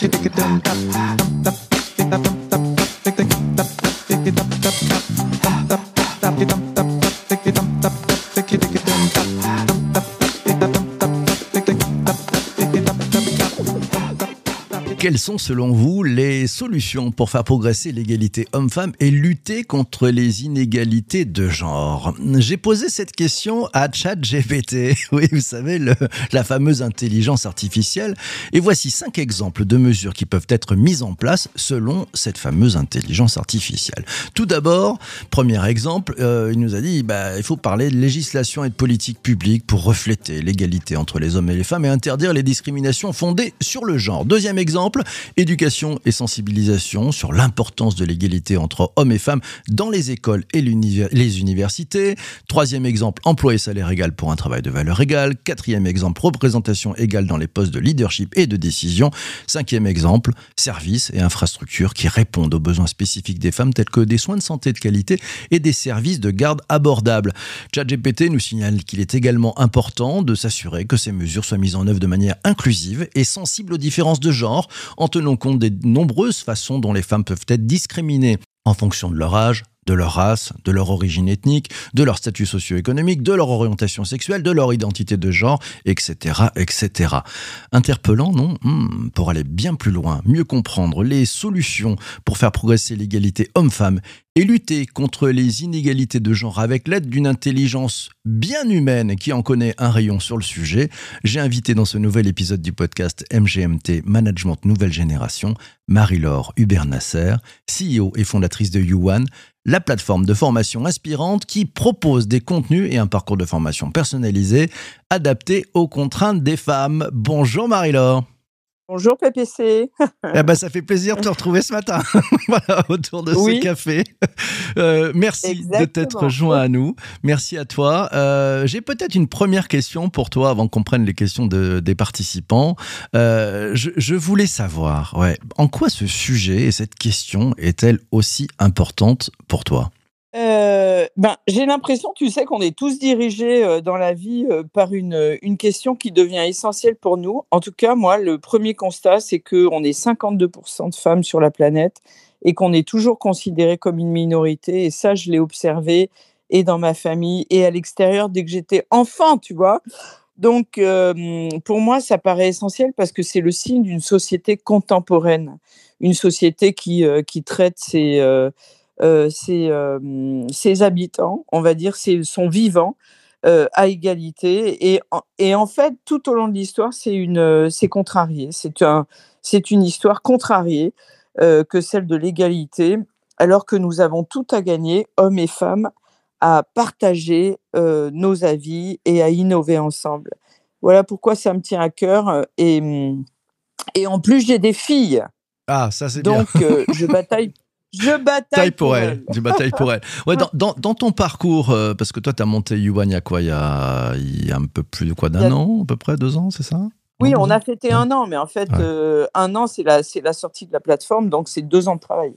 Quelles sont selon vous les solutions pour faire progresser l'égalité homme-femme et lutter contre les inégalités de genre? J'ai posé cette question à ChatGPT, oui vous savez, la fameuse intelligence artificielle, et voici cinq exemples de mesures qui peuvent être mises en place selon cette fameuse intelligence artificielle. Tout d'abord, premier exemple, euh, il nous a dit bah, il faut parler de législation et de politique publique pour refléter l'égalité entre les hommes et les femmes et interdire les discriminations fondées sur le genre. Deuxième exemple, éducation et sensibilisation sur l'importance de l'égalité entre hommes et femmes dans les écoles et les universités. Troisième exemple, emploi et salaire égal pour un travail de valeur égale. Quatrième exemple, représentation égale dans les postes de leadership et de décision. Cinquième exemple, services et infrastructures qui répondent aux besoins spécifiques des femmes tels que des soins de santé de qualité et des services de garde abordables. ChatGPT nous signale qu'il est également important de s'assurer que ces mesures soient mises en œuvre de manière inclusive et sensible aux différences de genre en tenant compte des nombreuses façons dont les femmes peuvent être discriminées en fonction de leur âge, de leur race, de leur origine ethnique, de leur statut socio-économique, de leur orientation sexuelle, de leur identité de genre, etc., etc. Interpellant, non hmm, Pour aller bien plus loin, mieux comprendre les solutions pour faire progresser l'égalité homme-femme et lutter contre les inégalités de genre avec l'aide d'une intelligence bien humaine qui en connaît un rayon sur le sujet, j'ai invité dans ce nouvel épisode du podcast MGMT Management Nouvelle Génération Marie-Laure Hubert-Nasser, CEO et fondatrice de Yuan, la plateforme de formation inspirante qui propose des contenus et un parcours de formation personnalisé adapté aux contraintes des femmes. Bonjour Marie-Laure. Bonjour PPC. eh ben, ça fait plaisir de te retrouver ce matin voilà, autour de ce café. Euh, merci de t'être joint à nous. Merci à toi. Euh, j'ai peut-être une première question pour toi avant qu'on prenne les questions des participants. Euh, je, je, voulais savoir, ouais, en quoi ce sujet et cette question est-elle aussi importante pour toi? Euh, ben, j'ai l'impression, tu sais, qu'on est tous dirigés euh, dans la vie euh, par une, une question qui devient essentielle pour nous. En tout cas, moi, le premier constat, c'est qu'on est 52% de femmes sur la planète et qu'on est toujours considéré comme une minorité. Et ça, je l'ai observé et dans ma famille et à l'extérieur dès que j'étais enfant, tu vois. Donc, pour moi, ça paraît essentiel parce que c'est le signe d'une société contemporaine, une société qui, qui traite ses euh, ses, habitants, on va dire, sont vivants euh, à égalité. Et, et, en fait, tout au long de l'histoire, c'est une, c'est contrarié. C'est un, c'est une histoire contrariée que celle de l'égalité, alors que nous avons tout à gagner, hommes et femmes, à partager nos avis et à innover ensemble. Voilà pourquoi ça me tient à cœur. Et, et en plus, j'ai des filles. Ah, ça c'est bien. Donc, je bataille je bataille pour, elle. Je bataille pour elle. Ouais, dans, dans, dans ton parcours, euh, parce que toi, tu as monté Yuan il y a quoi il y a, il y a un peu plus de quoi d'un an, à peu près deux ans, c'est ça? Oui, on a fêté un an, mais en fait, euh, un an, c'est la, la sortie de la plateforme, donc c'est deux ans de travail.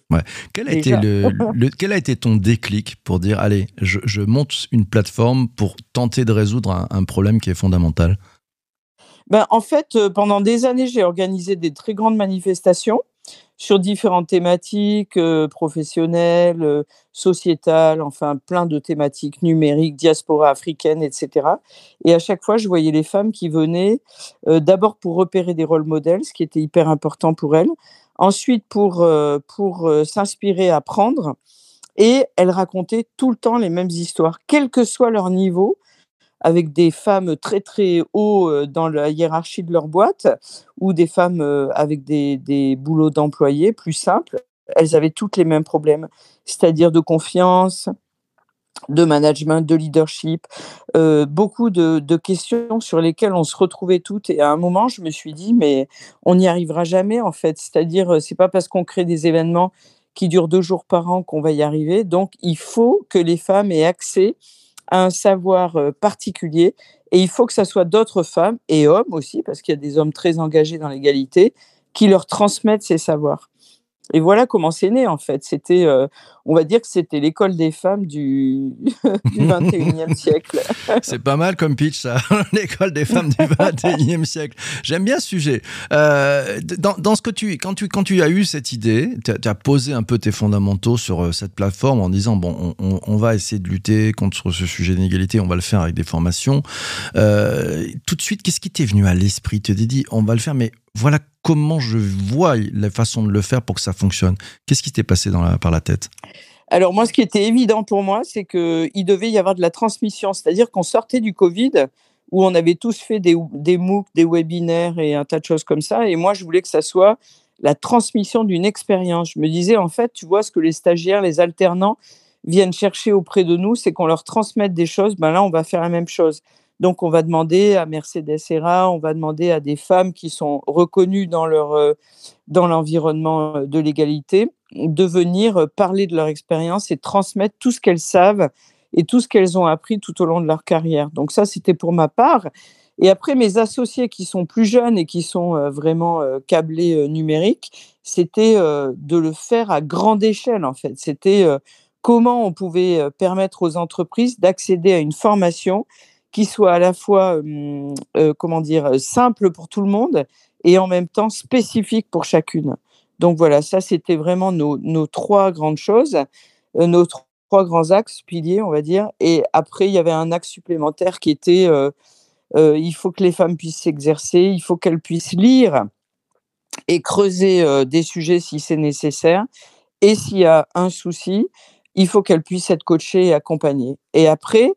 Quel, a été le, quel a été ton déclic pour dire, allez, je, je monte une plateforme pour tenter de résoudre un, un problème qui est fondamental? Ben, En fait, euh, pendant des années, j'ai organisé des très grandes manifestations sur différentes thématiques professionnelles, sociétales, enfin plein de thématiques numériques, diaspora africaine, etc. Et à chaque fois, je voyais les femmes qui venaient d'abord pour repérer des rôles modèles, ce qui était hyper important pour elles, ensuite pour, pour s'inspirer, apprendre, et elles racontaient tout le temps les mêmes histoires, quel que soit leur niveau, avec des femmes très très haut dans la hiérarchie de leur boîte ou des femmes avec des, des boulots d'employés plus simples, elles avaient toutes les mêmes problèmes, c'est-à-dire de confiance, de management, de leadership, euh, beaucoup de, de, questions sur lesquelles on se retrouvait toutes. Et à un moment, je me suis dit, mais on n'y arrivera jamais en fait. C'est-à-dire, c'est pas parce qu'on crée des événements qui durent deux jours par an qu'on va y arriver. Donc, il faut que les femmes aient accès un savoir particulier et il faut que ça soit d'autres femmes et hommes aussi, parce qu'il y a des hommes très engagés dans l'égalité, qui leur transmettent ces savoirs. Et voilà comment c'est né en fait. C'était, euh, on va dire que c'était l'école des femmes du, du 21e siècle. c'est pas mal comme pitch ça, l'école des femmes du 21e siècle. J'aime bien ce sujet. Euh, dans, dans, ce que tu, quand tu, quand tu as eu cette idée, tu as, posé un peu tes fondamentaux sur euh, cette plateforme en disant bon, on, on, va essayer de lutter contre ce sujet d'inégalité, on va le faire avec des formations. Euh, tout de suite, qu'est-ce qui t'est venu à l'esprit? Tu t'es dit on va le faire, mais voilà comment je vois la façon de le faire pour que ça fonctionne. Qu'est-ce qui t'est passé par la tête? Alors moi, ce qui était évident pour moi, c'est qu'il devait y avoir de la transmission, c'est-à-dire qu'on sortait du Covid où on avait tous fait des, des MOOC, des webinaires et un tas de choses comme ça. Et moi, je voulais que ça soit la transmission d'une expérience. Je me disais, en fait, tu vois, ce que les stagiaires, les alternants viennent chercher auprès de nous, c'est qu'on leur transmette des choses. Ben là, on va faire la même chose. Donc, on va demander à Mercedes Serra, on va demander à des femmes qui sont reconnues dans, leur, euh, dans l'environnement euh, de l'égalité de venir euh, parler de leur expérience et transmettre tout ce qu'elles savent et tout ce qu'elles ont appris tout au long de leur carrière. Donc, ça, c'était pour ma part. Et après, mes associés qui sont plus jeunes et qui sont vraiment câblés numériques, c'était de le faire à grande échelle, en fait. C'était comment on pouvait permettre aux entreprises d'accéder à une formation qui soit à la fois, comment dire, simple pour tout le monde et en même temps spécifique pour chacune. Donc voilà, ça c'était vraiment nos, nos, trois grandes choses, euh, nos trois grands axes, piliers, on va dire. Et après, il y avait un axe supplémentaire qui était, il faut que les femmes puissent s'exercer, il faut qu'elles puissent lire et creuser des sujets si c'est nécessaire. Et s'il y a un souci, il faut qu'elles puissent être coachées et accompagnées. Et après,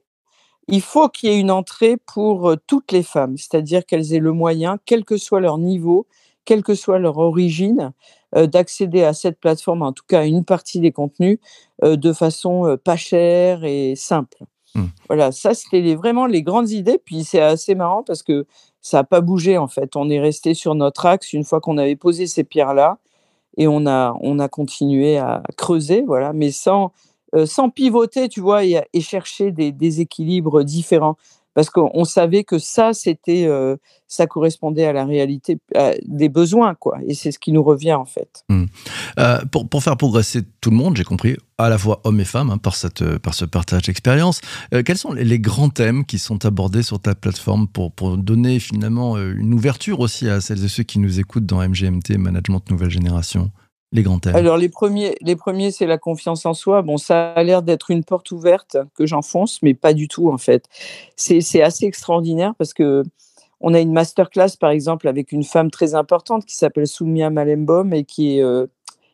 il faut qu'il y ait une entrée pour toutes les femmes, c'est-à-dire qu'elles aient le moyen, quel que soit leur niveau, quelle que soit leur origine, d'accéder à cette plateforme, en tout cas à une partie des contenus, de façon pas chère et simple. Mmh. Voilà, ça c'était vraiment les grandes idées. Puis c'est assez marrant parce que ça n'a pas bougé en fait. On est resté sur notre axe une fois qu'on avait posé ces pierres-là et on a, on a continué à creuser, voilà, mais sans, euh, sans pivoter, tu vois, et, chercher des, équilibres différents. Parce qu'on savait que ça, c'était, euh, ça correspondait à la réalité des besoins, quoi. Et c'est ce qui nous revient, en fait. Mmh. Euh, pour, pour, faire progresser tout le monde, j'ai compris, à la fois hommes et femmes, hein, par, cette, par ce partage d'expérience, quels sont les, grands thèmes qui sont abordés sur ta plateforme pour, pour donner finalement une ouverture aussi à celles et ceux qui nous écoutent dans MGMT, Management Nouvelle Génération? Alors, les premiers, les premiers c'est la confiance en soi. Bon, ça a l'air d'être une porte ouverte que j'enfonce, mais pas du tout, en fait. C'est assez extraordinaire parce que on a une masterclass, par exemple, avec une femme très importante qui s'appelle Soumia Malembaum et qui est euh,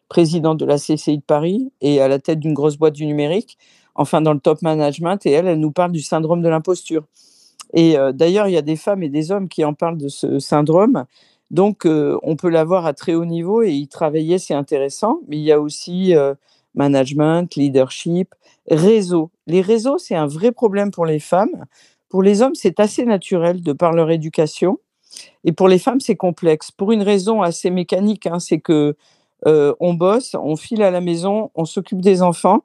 présidente de la CCI de Paris et à la tête d'une grosse boîte du numérique, enfin dans le top management. Et elle, elle nous parle du syndrome de l'imposture. Et euh, d'ailleurs, il y a des femmes et des hommes qui en parlent de ce syndrome. Donc, euh, on peut l'avoir à très haut niveau et y travailler, c'est intéressant. Mais il y a aussi euh, management, leadership, réseau. Les réseaux, c'est un vrai problème pour les femmes. Pour les hommes, c'est assez naturel de par leur éducation. Et pour les femmes, c'est complexe. Pour une raison assez mécanique, hein, c'est que euh, on bosse, on file à la maison, on s'occupe des enfants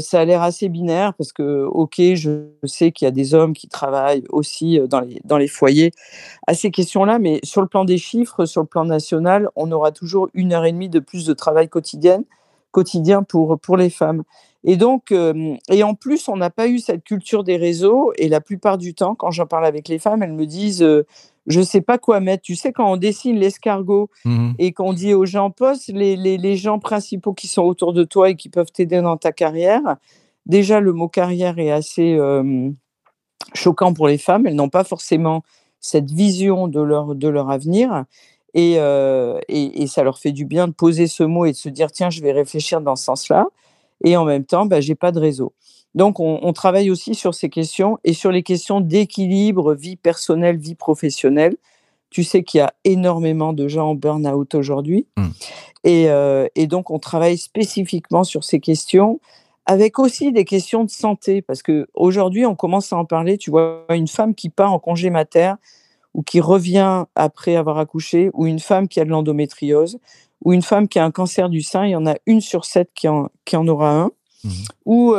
ça a l'air assez binaire parce que, ok, je sais qu'il y a des hommes qui travaillent aussi dans les, dans les foyers à ces questions-là, mais sur le plan des chiffres, sur le plan national, on aura toujours une heure et demie de plus de travail quotidien, quotidien pour, pour les femmes. Et donc, et en plus, on n'a pas eu cette culture des réseaux. Et la plupart du temps, quand j'en parle avec les femmes, elles me disent je sais pas quoi mettre. Tu sais, quand on dessine l'escargot mmh et qu'on dit aux gens, poste les, les, gens principaux qui sont autour de toi et qui peuvent t'aider dans ta carrière, déjà, le mot carrière est assez choquant pour les femmes. Elles n'ont pas forcément cette vision de leur, de leur avenir. Et, et, ça leur fait du bien de poser ce mot et de se dire, tiens, je vais réfléchir dans ce sens-là. Et en même temps, bah, j'ai pas de réseau. Donc, on, travaille aussi sur ces questions et sur les questions d'équilibre, vie personnelle, vie professionnelle. Tu sais qu'il y a énormément de gens en burn-out aujourd'hui. Mmh. Euh, et, donc, on travaille spécifiquement sur ces questions, avec aussi des questions de santé, parce qu'aujourd'hui, on commence à en parler. Tu vois, une femme qui part en congé mater ou qui revient après avoir accouché, ou une femme qui a de l'endométriose, ou une femme qui a un cancer du sein, il y en a une sur sept qui en aura un. Ou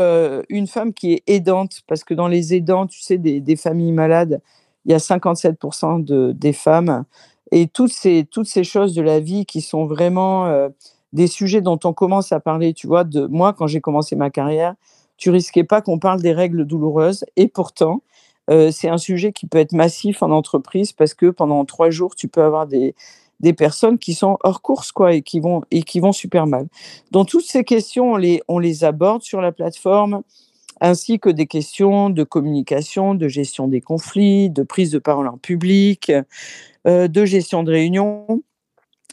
une femme qui est aidante, parce que dans les aidants, tu sais, des, familles malades, il y a 57% de, des femmes. Et toutes ces, toutes ces choses de la vie qui sont vraiment des sujets dont on commence à parler, tu vois, de moi, quand j'ai commencé ma carrière, tu risquais pas qu'on parle des règles douloureuses. Et pourtant, euh, c'est un sujet qui peut être massif en entreprise parce que pendant trois jours, tu peux avoir des, des personnes qui sont hors course quoi et qui vont et qui vont super mal. Donc toutes ces questions on les on les aborde sur la plateforme ainsi que des questions de communication, de gestion des conflits, de prise de parole en public, euh, de gestion de réunion.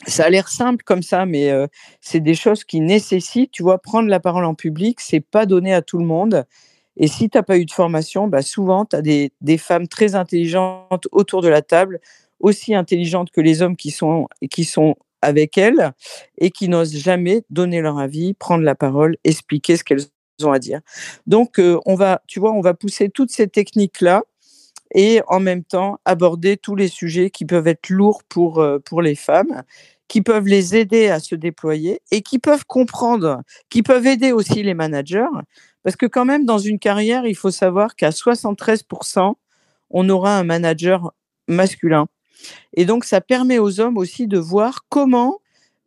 Ça a l'air simple comme ça, mais euh, c'est des choses qui nécessitent, tu vois, prendre la parole en public, c'est pas donné à tout le monde. Et si tu n'as pas eu de formation, bah souvent, tu as des, des, femmes très intelligentes autour de la table, aussi intelligentes que les hommes qui sont, qui sont avec elles et qui n'osent jamais donner leur avis, prendre la parole, expliquer ce qu'elles ont à dire. Donc, euh, on va, tu vois, on va pousser toutes ces techniques-là et en même temps aborder tous les sujets qui peuvent être lourds pour, euh, pour les femmes, qui peuvent les aider à se déployer et qui peuvent comprendre, qui peuvent aider aussi les managers. Parce que quand même, dans une carrière, il faut savoir qu'à 73%, on aura un manager masculin. Et donc, ça permet aux hommes aussi de voir comment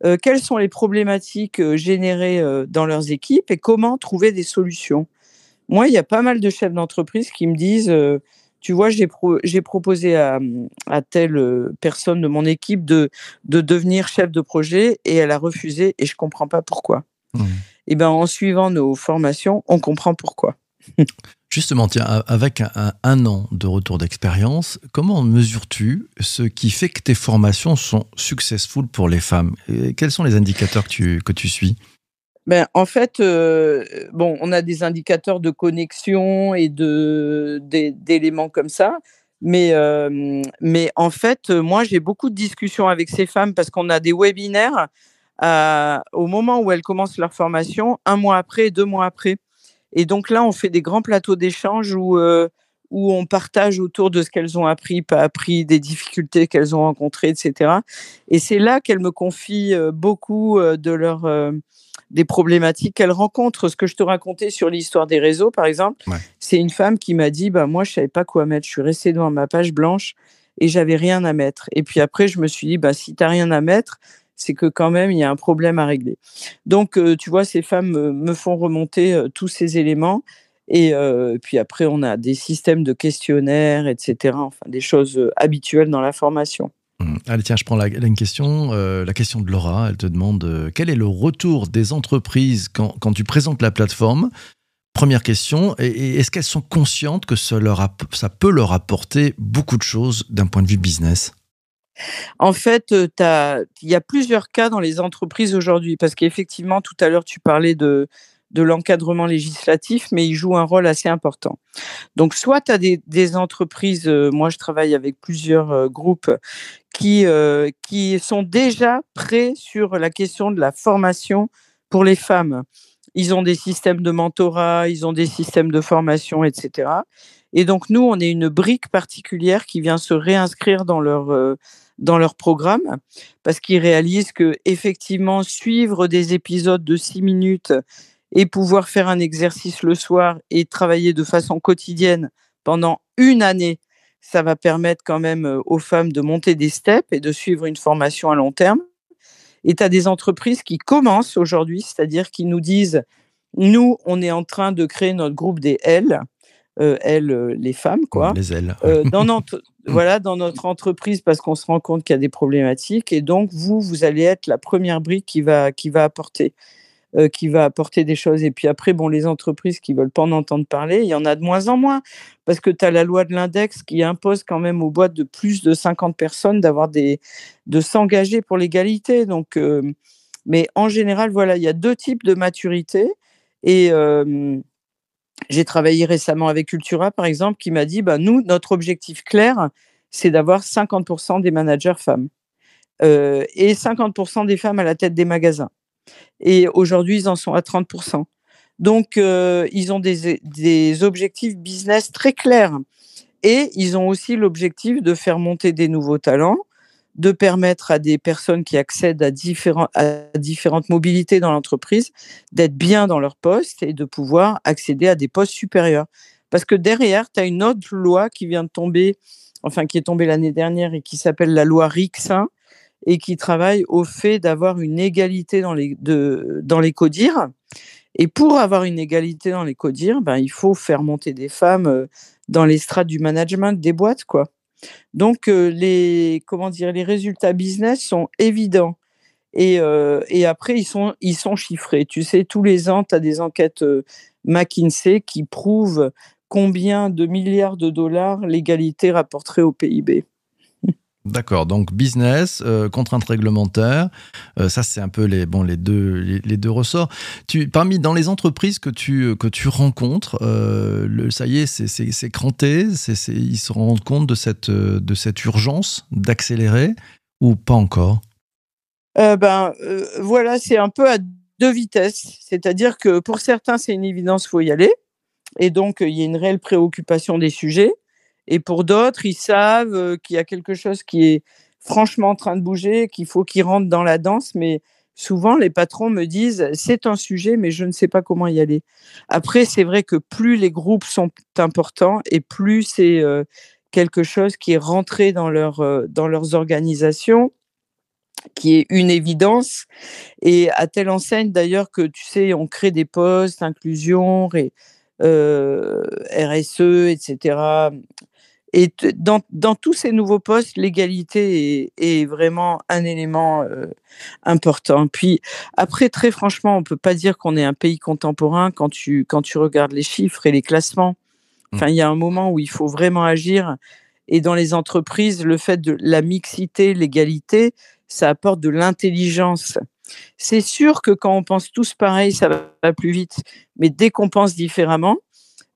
euh, quelles sont les problématiques euh, générées euh, dans leurs équipes et comment trouver des solutions. Moi, il y a pas mal de chefs d'entreprise qui me disent, tu vois, j'ai proposé à, telle personne de mon équipe de, de devenir chef de projet et elle a refusé et je comprends pas pourquoi. Mmh. Et ben, en suivant nos formations, on comprend pourquoi. Justement, tiens, avec un, an de retour d'expérience, comment mesures-tu ce qui fait que tes formations sont successful pour les femmes? Quels sont les indicateurs que tu, que tu suis? Ben, en fait, euh, bon, on a des indicateurs de connexion et d'éléments comme ça, mais euh, mais en fait, moi, j'ai beaucoup de discussions avec ces femmes parce qu'on a des webinaires euh, au moment où elles commencent leur formation, un mois après, deux mois après. Et donc là, on fait des grands plateaux d'échange où, euh, où on partage autour de ce qu'elles ont appris, pas appris, des difficultés qu'elles ont rencontrées, etc. Et c'est là qu'elles me confient euh, beaucoup euh, de leur, des problématiques qu'elles rencontrent. Ce que je te racontais sur l'histoire des réseaux, par exemple, c'est une femme qui m'a dit bah, Moi, je ne savais pas quoi mettre. Je suis restée devant ma page blanche et j'avais rien à mettre. Et puis après, je me suis dit bah, Si tu n'as rien à mettre, c'est que quand même, il y a un problème à régler. Donc, euh, tu vois, ces femmes me, font remonter euh, tous ces éléments. Et euh, puis après, on a des systèmes de questionnaires, etc. Enfin, des choses habituelles dans la formation. Mmh. Allez, tiens, je prends la, une question. la question de Laura, elle te demande quel est le retour des entreprises quand, tu présentes la plateforme? Première question, est-ce qu'elles sont conscientes que ça, ça peut leur apporter beaucoup de choses d'un point de vue business? En fait, il y a plusieurs cas dans les entreprises aujourd'hui, parce qu'effectivement, tout à l'heure, tu parlais de, de l'encadrement législatif, mais il joue un rôle assez important. Donc, soit tu as des, entreprises, moi je travaille avec plusieurs groupes qui, qui sont déjà prêts sur la question de la formation pour les femmes. Ils ont des systèmes de mentorat, ils ont des systèmes de formation, etc. Et donc, nous, on est une brique particulière qui vient se réinscrire dans leur, dans leur programme parce qu'ils réalisent que effectivement suivre des épisodes de six minutes et pouvoir faire un exercice le soir et travailler de façon quotidienne pendant une année, ça va permettre quand même euh, aux femmes de monter des steps et de suivre une formation à long terme. Et tu as des entreprises qui commencent aujourd'hui, c'est-à-dire qui nous disent, nous, on est en train de créer notre groupe des L, euh, elles, euh, les femmes, quoi. Les ailes. dans, notre. voilà, dans notre entreprise parce qu'on se rend compte qu'il y a des problématiques. Et donc, vous, vous allez être la première brique qui va, qui va apporter. Euh, qui va apporter des choses. Et puis après, bon, les entreprises qui veulent pas en entendre parler, il y en a de moins en moins, parce que tu as la loi de l'index qui impose quand même aux boîtes de plus de 50 personnes d'avoir des, de s'engager pour l'égalité. Donc, euh, mais en général, voilà, il y a deux types de maturité. Et, euh, j'ai travaillé récemment avec Cultura, par exemple, qui m'a dit, bah, nous, notre objectif clair, c'est d'avoir 50% des managers femmes euh, et 50% des femmes à la tête des magasins. Et aujourd'hui, ils en sont à 30%. Donc, euh, ils ont des, des, objectifs business très clairs. Et ils ont aussi l'objectif de faire monter des nouveaux talents de permettre à des personnes qui accèdent à, différentes mobilités dans l'entreprise d'être bien dans leur poste et de pouvoir accéder à des postes supérieurs. Parce que derrière, tu as une autre loi qui vient de tomber, enfin qui est tombée l'année dernière et qui s'appelle la loi Rixin. et qui travaille au fait d'avoir une égalité dans les, de, dans les CODIR. Et pour avoir une égalité dans les CODIR, ben, il faut faire monter des femmes euh, dans les strates du management des boîtes. quoi. Donc, euh, les, comment dire, les résultats business sont évidents. Et, euh, après, ils sont, ils sont chiffrés. Tu sais, tous les ans, tu as des enquêtes McKinsey qui prouvent combien de milliards de dollars l'égalité rapporterait au PIB. D'accord, donc business, euh, contraintes réglementaires, euh, ça c'est un peu les, bon, les, deux, les, deux ressorts. Tu, parmi dans les entreprises que tu, que tu rencontres, euh, le, ça y est, c'est cranté, ils se rendent compte de cette, de cette urgence d'accélérer ou pas encore? Ben, Voilà, c'est un peu à deux vitesses. C'est-à-dire que pour certains, c'est une évidence, faut y aller. Et donc, il y a une réelle préoccupation des sujets. Et pour d'autres, ils savent euh, qu'il y a quelque chose qui est franchement en train de bouger, qu'il faut qu'ils rentrent dans la danse. Mais souvent, les patrons me disent, c'est un sujet, mais je ne sais pas comment y aller. Après, c'est vrai que plus les groupes sont importants et plus c'est euh, quelque chose qui est rentré dans, leur, euh, dans leurs organisations qui est une évidence. Et à telle enseigne d'ailleurs que, tu sais, on crée des postes, inclusion, RSE, etc. Et dans, dans, tous ces nouveaux postes, l'égalité est, est, vraiment un élément euh, important. Puis après, très franchement, on peut pas dire qu'on est un pays contemporain quand tu, quand tu regardes les chiffres et les classements. Mmh. Enfin, il y a un moment où il faut vraiment agir. Et dans les entreprises, le fait de la mixité, l'égalité, ça apporte de l'intelligence. C'est sûr que quand on pense tous pareil, ça va plus vite. Mais dès qu'on pense différemment,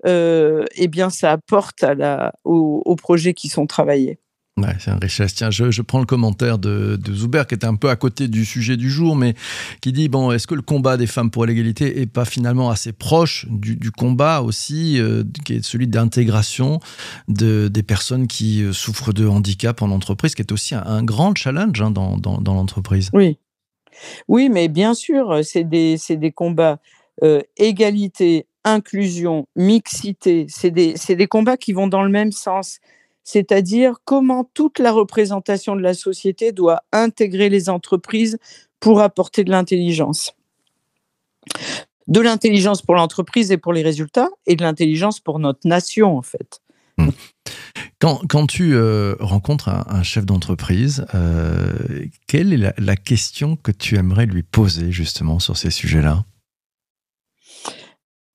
eh bien, ça apporte à la, aux, projets qui sont travaillés. Ouais, c'est un richesse. Tiens, je, prends le commentaire de, de, Zuber qui était un peu à côté du sujet du jour, mais qui dit bon, est-ce que le combat des femmes pour l'égalité est pas finalement assez proche du, combat aussi, euh, qui est celui d'intégration de, des personnes qui euh, souffrent de handicap en entreprise, qui est aussi un, grand challenge hein, dans, dans, dans l'entreprise? Oui, oui, mais bien sûr, c'est des, des combats égalité, inclusion, mixité, c'est des, des, combats qui vont dans le même sens. C'est-à-dire comment toute la représentation de la société doit intégrer les entreprises pour apporter de l'intelligence. De l'intelligence pour l'entreprise et pour les résultats, et de l'intelligence pour notre nation, en fait. Mmh. Quand, quand, tu euh, rencontres un, chef d'entreprise, euh, quelle est la, question que tu aimerais lui poser justement sur ces sujets-là?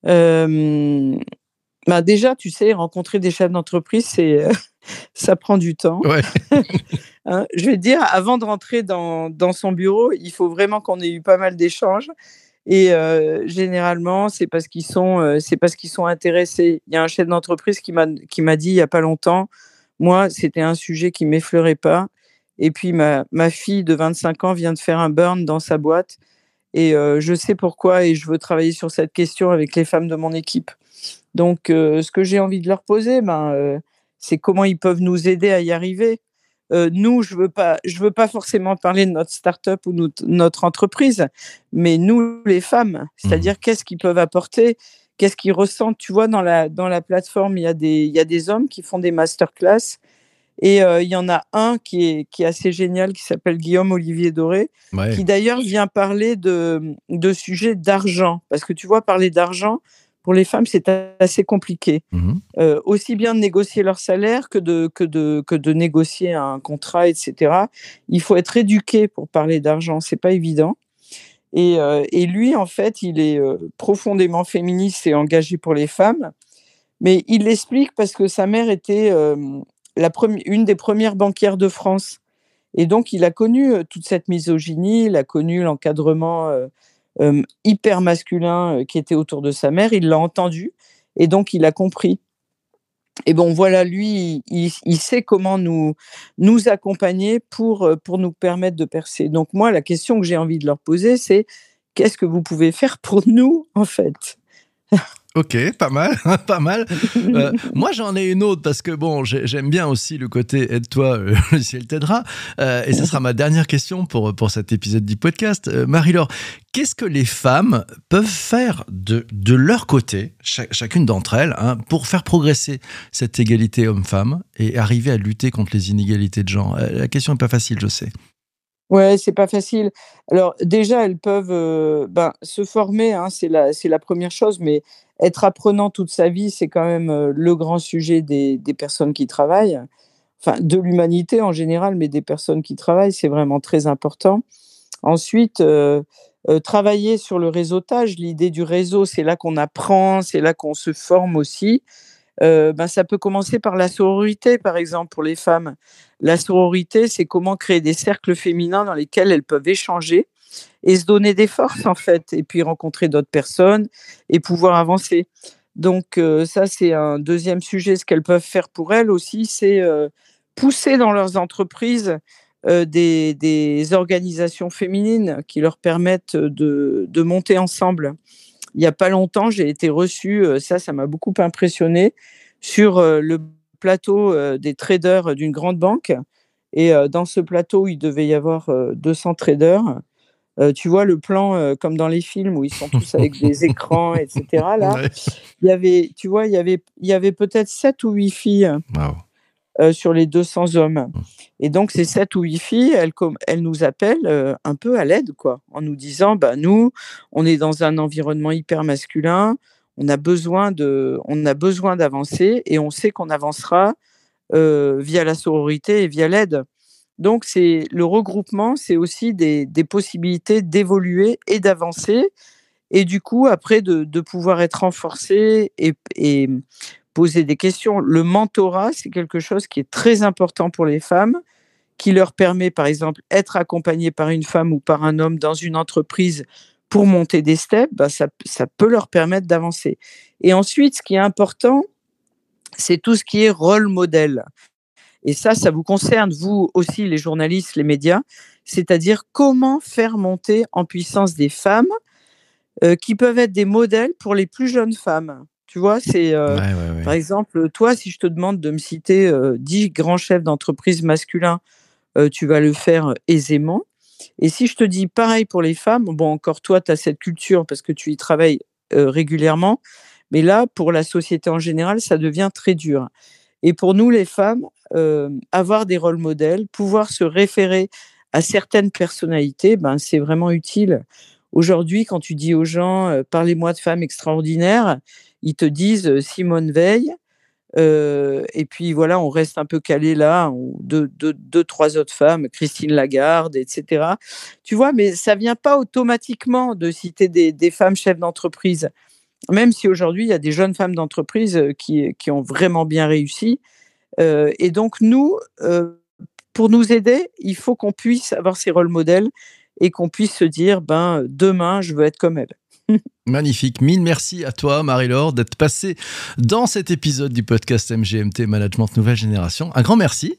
Bah déjà, tu sais, rencontrer des chefs d'entreprise, c'est, ça prend du temps. Hein, je vais te dire, avant de rentrer dans, dans, son bureau, il faut vraiment qu'on ait eu pas mal d'échanges. Et généralement, c'est parce qu'ils sont, c'est parce qu'ils sont intéressés. Il y a un chef d'entreprise qui m'a qui m'a dit il y a pas longtemps, moi, c'était un sujet qui m'effleurait pas. Et puis ma, ma fille de 25 ans vient de faire un burn dans sa boîte et je sais pourquoi et je veux travailler sur cette question avec les femmes de mon équipe. Donc, ce que j'ai envie de leur poser, ben, c'est comment ils peuvent nous aider à y arriver. nous, je veux pas, je veux pas forcément parler de notre start-up ou notre, notre entreprise, mais nous, les femmes, c'est-à-dire mmh. qu'est-ce qu'ils peuvent apporter, qu'est-ce qu'ils ressentent. Tu vois, dans la, dans la plateforme, il y, a des, il y a des hommes qui font des masterclass et euh, il y en a un qui est, qui est assez génial, qui s'appelle Guillaume Olivier Doré, qui d'ailleurs vient parler de, de sujets d'argent. Parce que tu vois, parler d'argent, pour les femmes, c'est assez compliqué. Mmh euh, aussi bien de négocier leur salaire que de, que, de, que de négocier un contrat, etc. Il faut être éduqué pour parler d'argent, c'est pas évident. Et, euh, et, lui, en fait, il est profondément féministe et engagé pour les femmes. Mais il l'explique parce que sa mère était une des premières banquières de France. Et donc, il a connu euh, toute cette misogynie, il a connu l'encadrement euh, euh, hyper masculin qui était autour de sa mère, il l'a entendu et donc il a compris. Et bon, voilà, lui, il, sait comment nous, nous accompagner pour, pour nous permettre de percer. Donc, moi, la question que j'ai envie de leur poser, c'est qu'est-ce que vous pouvez faire pour nous, en fait? Ok, pas mal, pas mal. Euh, moi, j'en ai une autre parce que bon, j'aime bien aussi le côté aide-toi, euh, le ciel t'aidera. Euh, et ce sera ma dernière question pour, pour cet épisode du podcast. Marie-Laure, qu'est-ce que les femmes peuvent faire de, de leur côté, chacune d'entre elles, hein, pour faire progresser cette égalité homme-femme et arriver à lutter contre les inégalités de genre? La question n'est pas facile, je sais. Ouais, c'est pas facile. Alors déjà, elles peuvent, ben, se former, hein, c'est la la première chose, mais être apprenant toute sa vie, c'est quand même, heu, le grand sujet des personnes qui travaillent. Enfin, de l'humanité en général, mais des personnes qui travaillent, c'est vraiment très important. Ensuite, heu heu, travailler sur le réseautage. L'idée du réseau, c'est là qu'on apprend, c'est là qu'on se forme aussi. Ben, ça peut commencer par la sororité, par exemple, pour les femmes. La sororité, c'est comment créer des cercles féminins dans lesquels elles peuvent échanger et se donner des forces, en fait, et puis rencontrer d'autres personnes et pouvoir avancer. Donc heu, ça, c'est un deuxième sujet. Ce qu'elles peuvent faire pour elles aussi, c'est, heu, pousser dans leurs entreprises, heu, des des organisations féminines qui leur permettent, de de monter ensemble. Il y a pas longtemps, j'ai été reçue, ça, ça m'a beaucoup impressionnée, sur, le plateau, des traders d'une grande banque et dans ce plateau, il devait y avoir, heu, 200 traders. Heu, tu vois le plan, heu, comme dans les films où ils sont tous avec des écrans et cetera là? Ouais. Il y avait tu vois, il y avait il y avait peut-être 7 ou 8 filles, heu, sur les 200 hommes Mmh. et donc ces 7 ou 8 filles, elles nous appellent, un peu à l'aide quoi, en nous disant: «Bah, nous, on est dans un environnement hyper masculin, on a besoin d'avancer et on sait qu'on avancera, via la sororité et via l'aide». Donc c'est le regroupement, c'est aussi des possibilités d'évoluer et d'avancer. Et du coup après de pouvoir être renforcé et poser des questions. Le mentorat, c'est quelque chose qui est très important pour les femmes, qui leur permet, par exemple, être accompagnées par une femme ou par un homme dans une entreprise pour monter des steps, bah, ça peut leur permettre d'avancer. Et ensuite, ce qui est important, c'est tout ce qui est rôle modèle et ça, ça vous concerne, vous aussi, les journalistes, les médias, c'est-à-dire comment faire monter en puissance des femmes, heu, qui peuvent être des modèles pour les plus jeunes femmes. Tu vois? C'est, Ouais, ouais, par exemple, toi, si je te demande de me citer, heu, 10 grands chefs d'entreprise masculins, heu, tu vas le faire, aisément et si je te dis pareil pour les femmes, bon encore toi, tu as cette culture parce que tu y travailles, régulièrement, mais là, pour la société en général, ça devient très dur et pour nous les femmes, hem, avoir des rôles modèles, pouvoir se référer à certaines personnalités, ben, c'est vraiment utile. Aujourd'hui, quand tu dis aux gens, heu: «Parlez-moi de femmes extraordinaires», ils te disent, heu, Simone Veil, et puis voilà, on reste un peu calé là, on 2-2-2-3 autres femmes, Christine Lagarde et cetera. Tu vois? Mais ça vient pas automatiquement de citer des femmes chefs d'entreprise. Même si aujourd'hui, il y a des jeunes femmes d'entreprise, heu, qui qui ont vraiment bien réussi, heu et donc nous, heu, pour nous aider, il faut qu'on puisse avoir ces rôles modèles et qu'on puisse se dire: «Ben, demain, je veux être comme elle». Magnifique. Mille merci à toi, Marie-Laure, d'être passée dans cet épisode du podcast MGMT Management Nouvelle Génération. Un grand merci.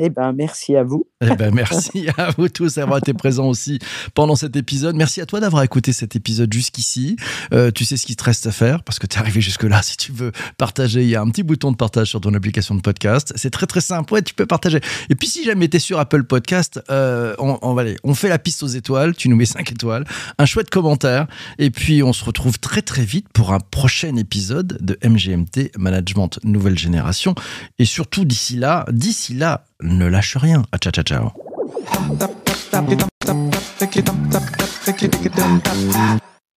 Eh ben, merci à vous. Eh ben, merci à vous tous d'avoir été présents aussi pendant cet épisode. Merci à toi d'avoir écouté cet épisode jusqu'ici. Euh, tu sais ce qu'il te reste à faire parce que tu es arrivé jusque-là. Si tu veux partager, il y a un petit bouton de partage sur ton application de podcast. C'est très très simple. Ouais, tu peux partager. Et puis si jamais tu es sur Apple Podcast, euh, on, on, va aller, on fait la piste aux étoiles. Tu nous mets 5 étoiles, un chouette commentaire. Et puis on se retrouve très très vite pour un prochain épisode de MGMT Management Nouvelle Génération. Et surtout d'ici là, d'ici là, ne lâche rien. Ah, ciao, ciao, ciao.